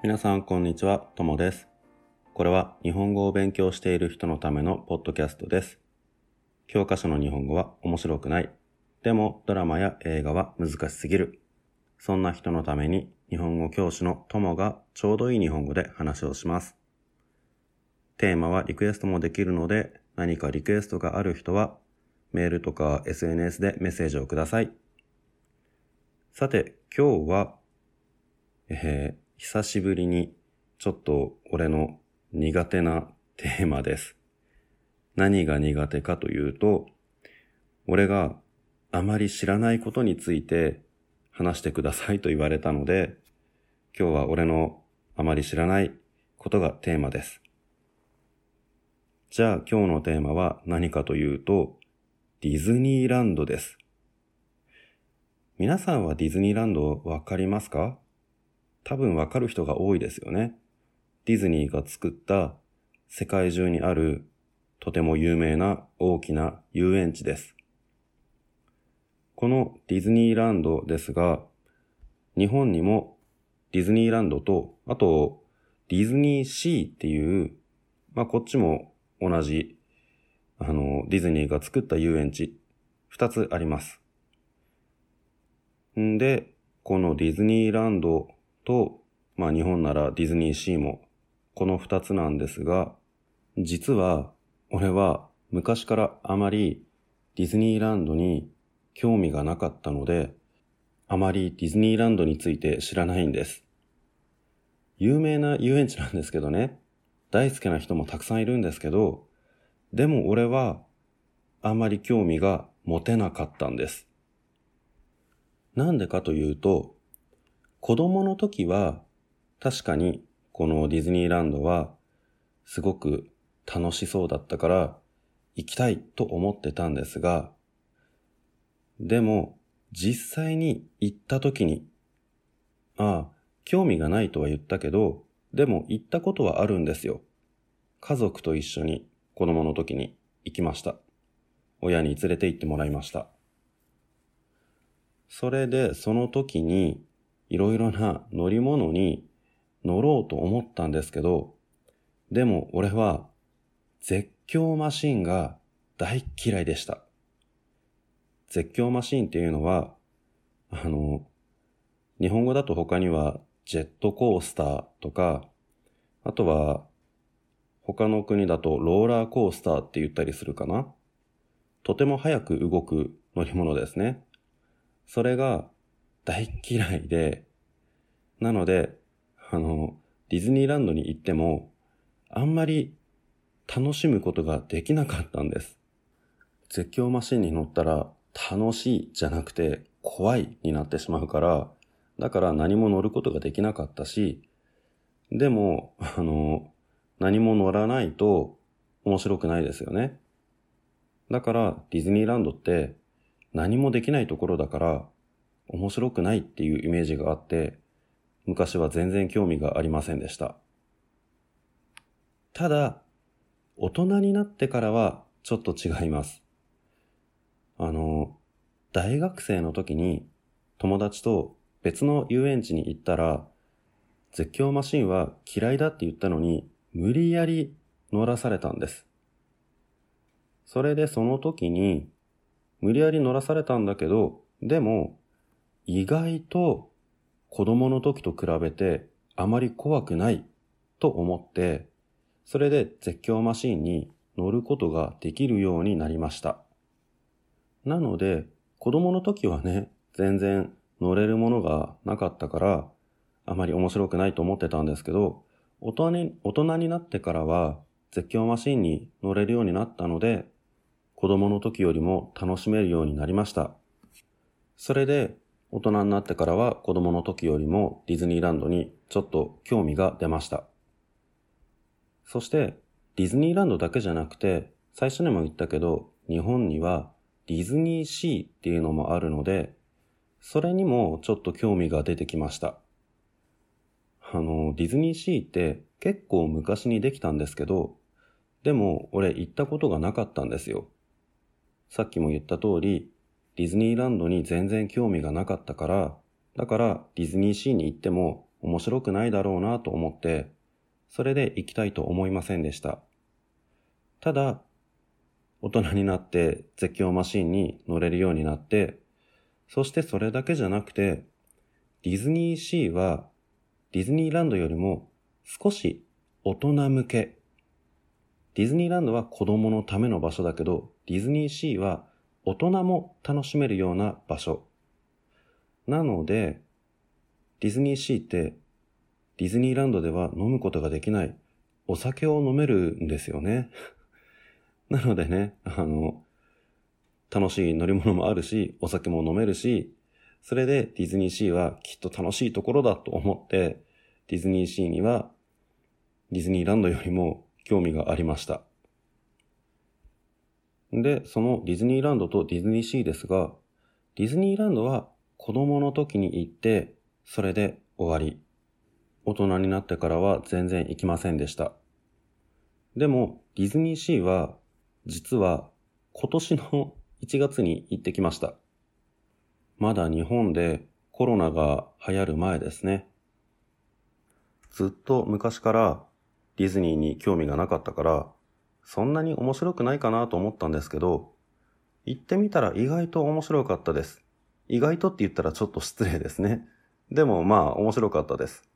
皆さん、こんにちは。ともです。これは日本語を勉強している人のためのポッドキャストです。教科書の日本語は面白くない。でも、ドラマや映画は難しすぎる。そんな人のために日本語教師のともがちょうどいい日本語で話をします。テーマはリクエストもできるので、何かリクエストがある人は、メールとか SNS でメッセージをください。さて、今日は、えー久しぶりにちょっと俺の苦手なテーマです。何が苦手かというと、俺があまり知らないことについて話してくださいと言われたので、今日は俺のあまり知らないことがテーマです。じゃあ今日のテーマは何かというと、ディズニーランドです。皆さんはディズニーランドわかりますか？多分わかる人が多いですよね。ディズニーが作った世界中にあるとても有名な大きな遊園地です。このディズニーランドですが、日本にもディズニーランドと、あとディズニーシーっていう、まあこっちも同じ、あの、ディズニーが作った遊園地、二つあります。んで、このディズニーランドと、まあ日本ならディズニーシーも、この二つなんですが、実は俺は昔からあまりディズニーランドに興味がなかったので、あまりディズニーランドについて知らないんです。有名な遊園地なんですけどね、大好きな人もたくさんいるんですけど、でも俺はあまり興味が持てなかったんです。なんでかというと、子供の時は確かにこのディズニーランドはすごく楽しそうだったから行きたいと思ってたんですが、でも実際に行った時に、ああ、興味がないとは言ったけど、でも行ったことはあるんですよ。家族と一緒に子供の時に行きました。親に連れて行ってもらいました。それでその時にいろいろな乗り物に乗ろうと思ったんですけど、でも俺は絶叫マシンが大嫌いでした。絶叫マシンっていうのは、あの、日本語だと他にはジェットコースターとか、あとは他の国だとローラーコースターって言ったりするかな。とても早く動く乗り物ですね。それが大嫌いで、なので、あの、ディズニーランドに行っても、あんまり楽しむことができなかったんです。絶叫マシンに乗ったら楽しいじゃなくて怖いになってしまうから、だから何も乗ることができなかったし、でも、あの、何も乗らないと面白くないですよね。だからディズニーランドって何もできないところだから面白くないっていうイメージがあって、昔は全然興味がありませんでした。ただ、大人になってからはちょっと違います。あの、大学生の時に友達と別の遊園地に行ったら、絶叫マシンは嫌いだって言ったのに、無理やり乗らされたんです。それでその時に、無理やり乗らされたんだけど、でも、意外と子供の時と比べてあまり怖くないと思って、それで絶叫マシンに乗ることができるようになりました。なので、子供の時はね、全然乗れるものがなかったから、あまり面白くないと思ってたんですけど、大人に大人になってからは絶叫マシンに乗れるようになったので、子供の時よりも楽しめるようになりました。それで、大人になってからは子供の時よりもディズニーランドにちょっと興味が出ました。そして、ディズニーランドだけじゃなくて、最初にも言ったけど、日本にはディズニーシーっていうのもあるので、それにもちょっと興味が出てきました。あの、ディズニーシーって結構昔にできたんですけど、でも俺行ったことがなかったんですよ。さっきも言った通り、ディズニーランドに全然興味がなかったから、だからディズニーシーに行っても面白くないだろうなと思って、それで行きたいと思いませんでした。ただ、大人になって絶叫マシンに乗れるようになって、そしてそれだけじゃなくて、ディズニーシーはディズニーランドよりも少し大人向け。ディズニーランドは子供のための場所だけど、ディズニーシーは大人も楽しめるような場所。なので、ディズニーシーってディズニーランドでは飲むことができないお酒を飲めるんですよね。なのでね、あの、楽しい乗り物もあるし、お酒も飲めるし、それでディズニーシーはきっと楽しいところだと思って、ディズニーシーにはディズニーランドよりも興味がありました。で、そのディズニーランドとディズニーシーですが、ディズニーランドは子供の時に行って、それで終わり。大人になってからは全然行きませんでした。でも、ディズニーシーは、実は今年の1月に行ってきました。まだ日本でコロナが流行る前ですね。ずっと昔からディズニーに興味がなかったから、そんなに面白くないかなと思ったんですけど、行ってみたら意外と面白かったです。意外とって言ったらちょっと失礼ですね。でもまあ面白かったです。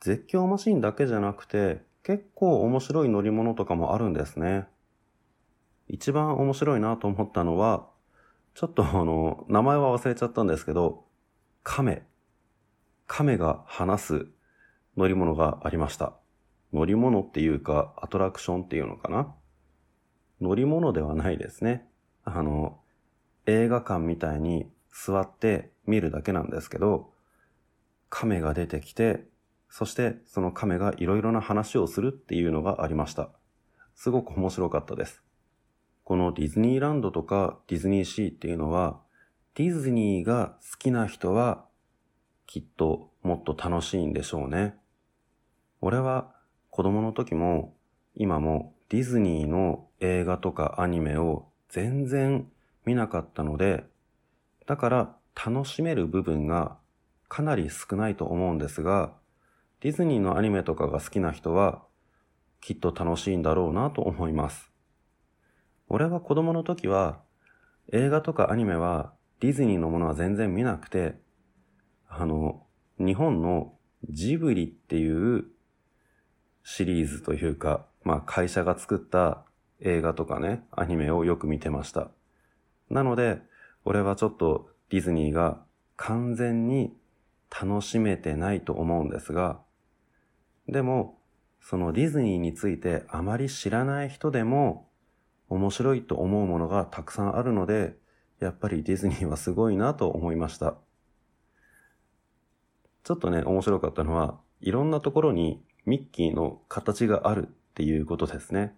絶叫マシンだけじゃなくて、結構面白い乗り物とかもあるんですね。一番面白いなと思ったのは、ちょっと あの、名前は忘れちゃったんですけど、亀。亀が話す乗り物がありました。乗り物っていうか、アトラクションっていうのかな？乗り物ではないですね。あの、映画館みたいに座って見るだけなんですけど、亀が出てきて、そしてその亀がいろいろな話をするっていうのがありました。すごく面白かったです。このディズニーランドとかディズニーシーっていうのは、ディズニーが好きな人はきっともっと楽しいんでしょうね。俺は子供の時も今もディズニーの映画とかアニメを全然見なかったので、だから楽しめる部分がかなり少ないと思うんですが、ディズニーのアニメとかが好きな人は、きっと楽しいんだろうなと思います。俺は子供の時は、映画とかアニメはディズニーのものは全然見なくて、あの、日本のジブリっていうシリーズというか、まあ会社が作った映画とかね、アニメをよく見てました。なので、俺はちょっとディズニーが完全に楽しめてないと思うんですが、でも、そのディズニーについてあまり知らない人でも面白いと思うものがたくさんあるので、やっぱりディズニーはすごいなと思いました。ちょっとね、面白かったのは、いろんなところにミッキーの形があるっていうことですね。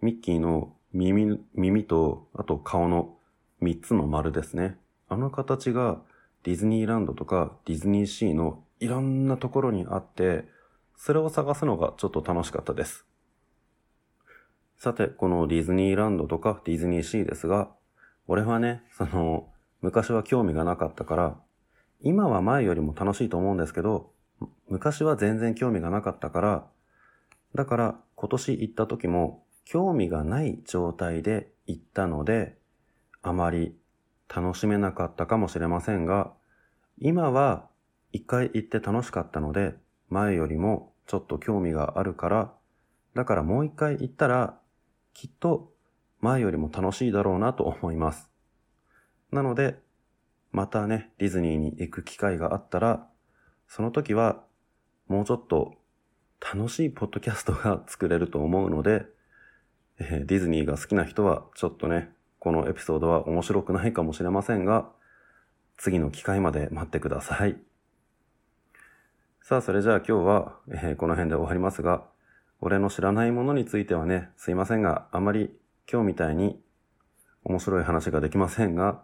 ミッキーの耳、耳と、あと顔の三つの丸ですね。あの形がディズニーランドとかディズニーシーのいろんなところにあって、それを探すのがちょっと楽しかったです。さて、このディズニーランドとかディズニーシーですが、俺はね、その、昔は興味がなかったから、今は前よりも楽しいと思うんですけど、昔は全然興味がなかったから、だから今年行った時も興味がない状態で行ったので、あまり楽しめなかったかもしれませんが、今は一回行って楽しかったので、前よりもちょっと興味があるから、だからもう一回行ったら、きっと前よりも楽しいだろうなと思います。なので、またね、ディズニーに行く機会があったら、その時はもうちょっと楽しいポッドキャストが作れると思うので、えー、ディズニーが好きな人はちょっとね、このエピソードは面白くないかもしれませんが、次の機会まで待ってください。さあ、それじゃあ今日は、えー、この辺で終わりますが、俺の知らないものについてはね、すいませんが、あまり今日みたいに面白い話ができませんが、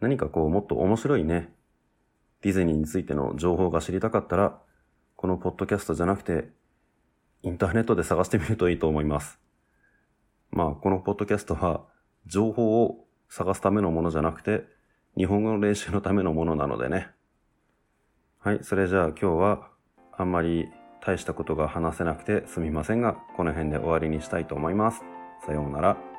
何かこうもっと面白いね、ディズニーについての情報が知りたかったら、このポッドキャストじゃなくて、インターネットで探してみるといいと思います。まあ、このポッドキャストは、情報を探すためのものじゃなくて、日本語の練習のためのものなのでね。はい、それじゃあ今日はあんまり大したことが話せなくてすみませんが、この辺で終わりにしたいと思います。さようなら。